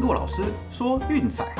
骆老师说运彩，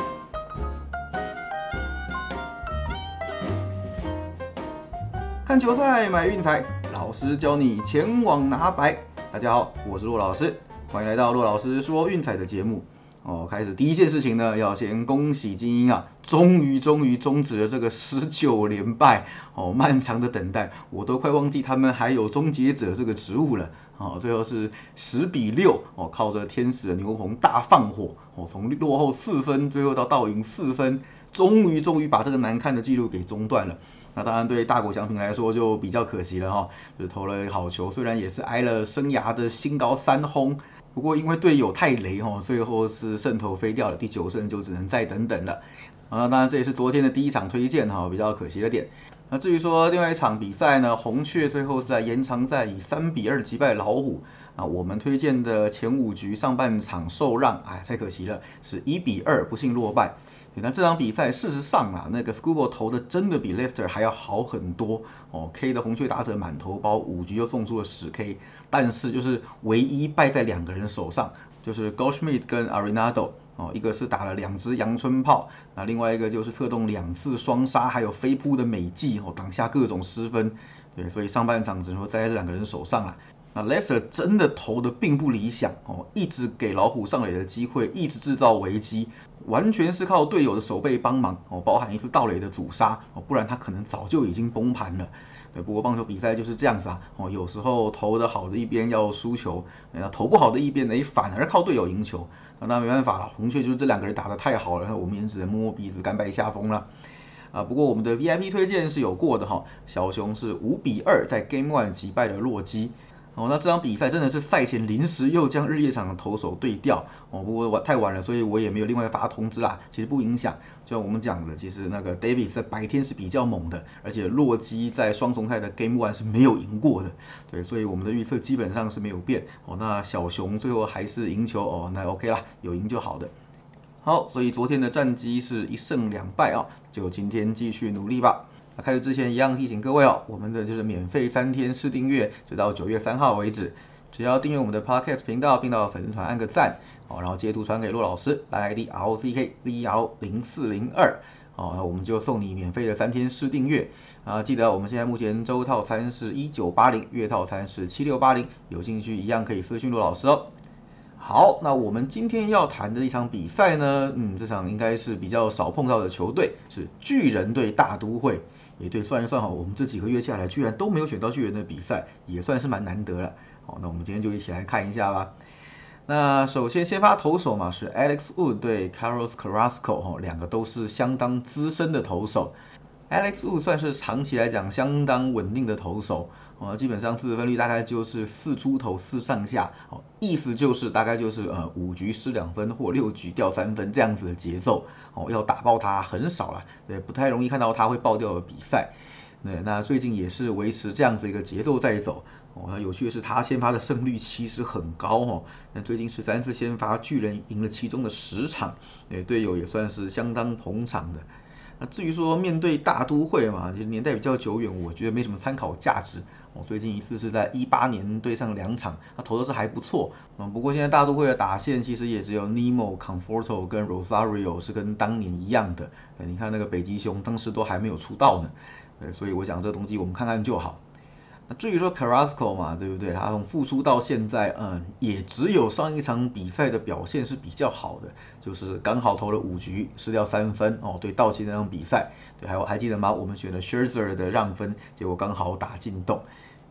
看球赛买运彩，老师教你前往拿白。大家好，我是骆老师，欢迎来到骆老师说运彩的节目。哦，开始第一件事情呢，要先恭喜精英啊，终于终于终止了这个十九连败哦，漫长的等待，我都快忘记他们还有终结者这个职务了。哦，最后是十比六哦，靠着天使的牛棚大放火哦，从落后四分，最后到倒赢四分，终于终于把这个难看的记录给中断了。那当然对大谷翔平来说就比较可惜了哈，就投了好球，虽然也是挨了生涯的新高三轰。不过因为队友太雷哈，最后是胜投飞掉了，第九胜就只能再等等了。啊，当然这也是昨天的第一场推荐哈，比较可惜的点。那至于说另外一场比赛呢，红雀最后是在延长赛以三比二击败老虎。啊，我们推荐的前五局上半场受让，哎，太可惜了，是一比二不幸落败。那这场比赛事实上啊，那个 Scuba 投的真的比 Lefter 还要好很多哦。K 的红雀打者满头包，五局又送出了十 K，但是就是唯一败在两个人手上，就是 Goschmid 跟 Arenado 哦，一个是打了两只阳春炮，那另外一个就是策动两次双杀，还有飞扑的美计哦，挡下各种失分。对，所以上半场只能说栽在这两个人手上啊。那 Lester 真的投的并不理想哦，一直给老虎上垒的机会，一直制造危机，完全是靠队友的守备帮忙哦，包含一次盗垒的阻杀哦，不然他可能早就已经崩盘了。对，不过棒球比赛就是这样子啊哦，有时候投的好的一边要输球，那投不好的一边呢，反而靠队友赢球。那没办法了，红雀就是这两个人打的太好了，我们也只能摸摸鼻子，甘拜下风了。啊，不过我们的 VIP 推荐是有过的哈，小熊是五比二在 Game One 击败了洛基。哦，那这场比赛真的是赛前临时又将日夜场的投手对调哦，不过我太晚了，所以我也没有另外发通知啦。其实不影响，就像我们讲的，其实那个 David 在白天是比较猛的，而且洛基在双重赛的 Game One 是没有赢过的，对，所以我们的预测基本上是没有变哦。那小熊最后还是赢球哦，那 OK 啦，有赢就好的。好，所以昨天的战绩是一胜两败啊，就今天继续努力吧。那开始之前一样提醒各位哦，我们的就是免费三天试订阅，直到九月三号为止。只要订阅我们的 Podcast 频道，并到粉丝团按个赞，哦，然后截图传给骆老师，来 ID R O C K Z L 零四零二，哦，那我们就送你免费的三天试订阅。啊，记得我们现在目前周套餐是一九八零，月套餐是七六八零，有兴趣一样可以私讯骆老师哦。好，那我们今天要谈的一场比赛呢，嗯，这场应该是比较少碰到的球队，是巨人对大都会。也对，算一算哈，我们这几个月下来居然都没有选到巨人的比赛，也算是蛮难得了。好，那我们今天就一起来看一下吧。那首先先发投手嘛，是 Alex Wood 对 Carlos Carrasco 哈，两个都是相当资深的投手。Alex Wu 算是长期来讲相当稳定的投手。哦，基本上四分率大概就是四出头四上下，哦，意思就是大概就是呃五局失两分或六局掉三分这样子的节奏，哦，要打爆他很少了，对，不太容易看到他会爆掉的比赛，对，那最近也是维持这样子一个节奏在走，哦，那有趣的是他先发的胜率其实很高哦，那最近十三次先发巨人赢了其中的十场，对，队友也算是相当捧场的。那至于说面对大都会嘛，就是年代比较久远，我觉得没什么参考价值。我最近一次是在一八年对上两场，他投的是还不错。嗯，不过现在大都会的打线其实也只有 Nemo、Conforto 跟 Rosario 是跟当年一样的。你看那个北极熊当时都还没有出道呢。呃，所以我想这东西我们看看就好。至于说 Carrasco 嘛，对不对？他从复出到现在，嗯，也只有上一场比赛的表现是比较好的，就是刚好投了五局失掉三分哦。对，道奇那场比赛，对，还有还记得吗？我们选了 sherzer 的让分，结果刚好打进洞。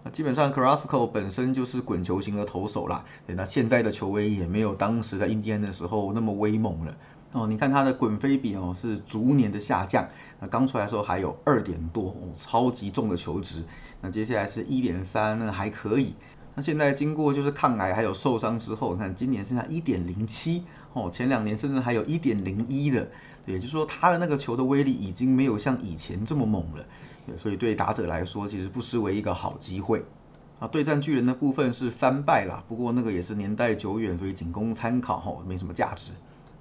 那基本上 Carrasco 本身就是滚球型的投手啦，对，那现在的球威也没有当时在印第安的时候那么威猛了哦。你看他的滚飞比哦是逐年的下降，那刚出来的时候还有二点多哦，超级重的球值。那接下来是一点三，那还可以。那现在经过就是抗癌还有受伤之后，你看今年剩下一点零七哦，前两年甚至还有一点零一的，也就是说他的那个球的威力已经没有像以前这么猛了。所以对打者来说，其实不失为一个好机会啊。对战巨人的部分是三败啦，不过那个也是年代久远，所以仅供参考哈，没什么价值。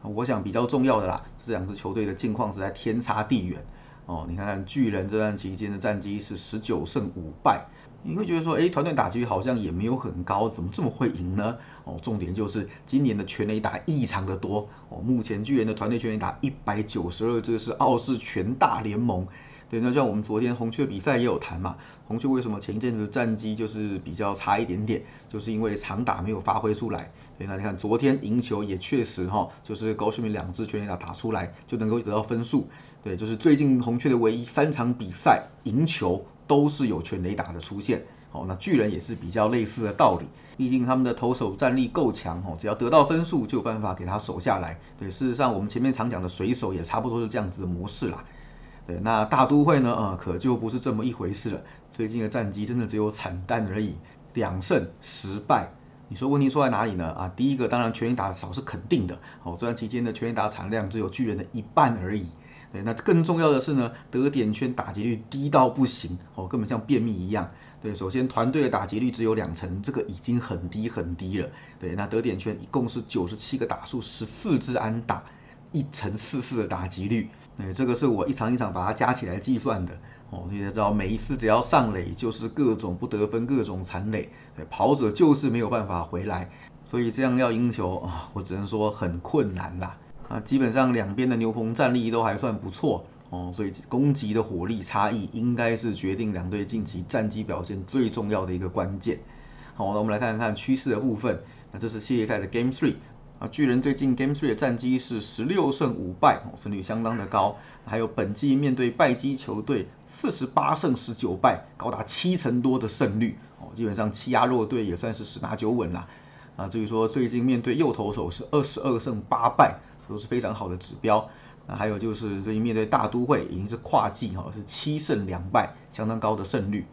我想比较重要的啦，这两支球队的近况实在天差地远哦。你看看巨人这段期间的战绩是十九胜五败，你会觉得说，哎，团队打击好像也没有很高，怎么这么会赢呢？哦，重点就是今年的全垒打异常的多哦，目前巨人的团队全垒打一百九十二，这是傲视全大联盟。对，那像我们昨天红雀比赛也有谈嘛，红雀为什么前一阵子战绩就是比较差一点点，就是因为长打没有发挥出来。对，那你看昨天赢球也确实哈，就是高顺明两支全垒打打出来就能够得到分数。对，就是最近红雀的唯一三场比赛赢球都是有全垒打的出现。哦，那巨人也是比较类似的道理，毕竟他们的投手战力够强哦，只要得到分数就有办法给他守下来。对，事实上我们前面常讲的水手也差不多是这样子的模式啦。对，那大都会呢？呃，可就不是这么一回事了。最近的战绩真的只有惨淡而已，两胜十败。你说问题出在哪里呢？啊，第一个当然全垒打少是肯定的。哦，这段期间的全垒打产量只有巨人的一半而已。对，那更重要的是呢，得点圈打击率低到不行，哦，根本像便秘一样。对，首先团队的打击率只有两成，这个已经很低很低了。对，那得点圈一共是九十七个打数，十四支安打，一成四四的打击率。对，这个是我一场一场把它加起来计算的哦。你也知道，每一次只要上垒就是各种不得分，各种残垒，跑者就是没有办法回来，所以这样要赢球啊，我只能说很困难啦。啊，基本上两边的牛棚战力都还算不错哦，所以攻击的火力差异应该是决定两队近期战绩表现最重要的一个关键。好，那我们来看看趋势的部分。那这是系列赛的 Game Three。啊，巨人最近 Game Three 的战绩是十六胜五败，胜率相当的高。还有本季面对败绩球队四十八胜十九败，高达七成多的胜率，哦，基本上欺压弱队也算是十拿九稳啦。啊，至于说最近面对右投手是二十二胜八败，都是非常好的指标。那，还有就是最近面对大都会已经是跨季哈，是七胜两败，相当高的胜率。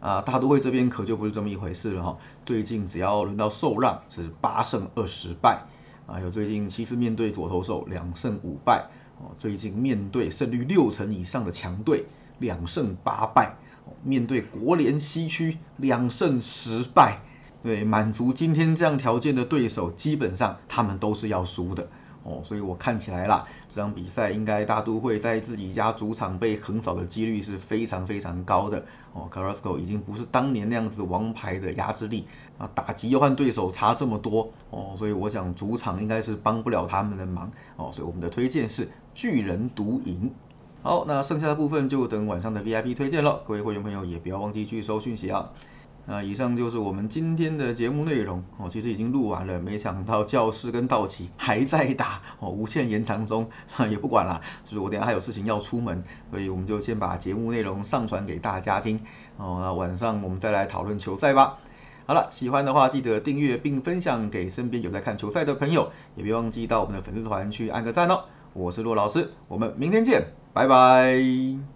啊，大都会这边可就不是这么一回事了哈，最近只要轮到受让是八胜二十败。啊，有最近七次面对左投手两胜五败哦，最近面对胜率六成以上的强队两胜八败，面对国联西区两胜十败，对，满足今天这样条件的对手，基本上他们都是要输的。哦，所以我看起来啦，这场比赛应该大都会在自己家主场被横扫的几率是非常非常高的。哦，Carrasco 已经不是当年那样子王牌的压制力啊，打击又和对手差这么多哦，所以我想主场应该是帮不了他们的忙哦，所以我们的推荐是巨人独赢。好，那剩下的部分就等晚上的 VIP 推荐了，各位会员朋友也不要忘记去收讯息啊。那以上就是我们今天的节目内容哦，其实已经录完了，没想到教室跟道奇还在打哦，无限延长中，也不管了，就是我等下还有事情要出门，所以我们就先把节目内容上传给大家听哦，那晚上我们再来讨论球赛吧。好了，喜欢的话记得订阅并分享给身边有在看球赛的朋友，也别忘记到我们的粉丝团去按个赞哦。我是骆老师，我们明天见，拜拜。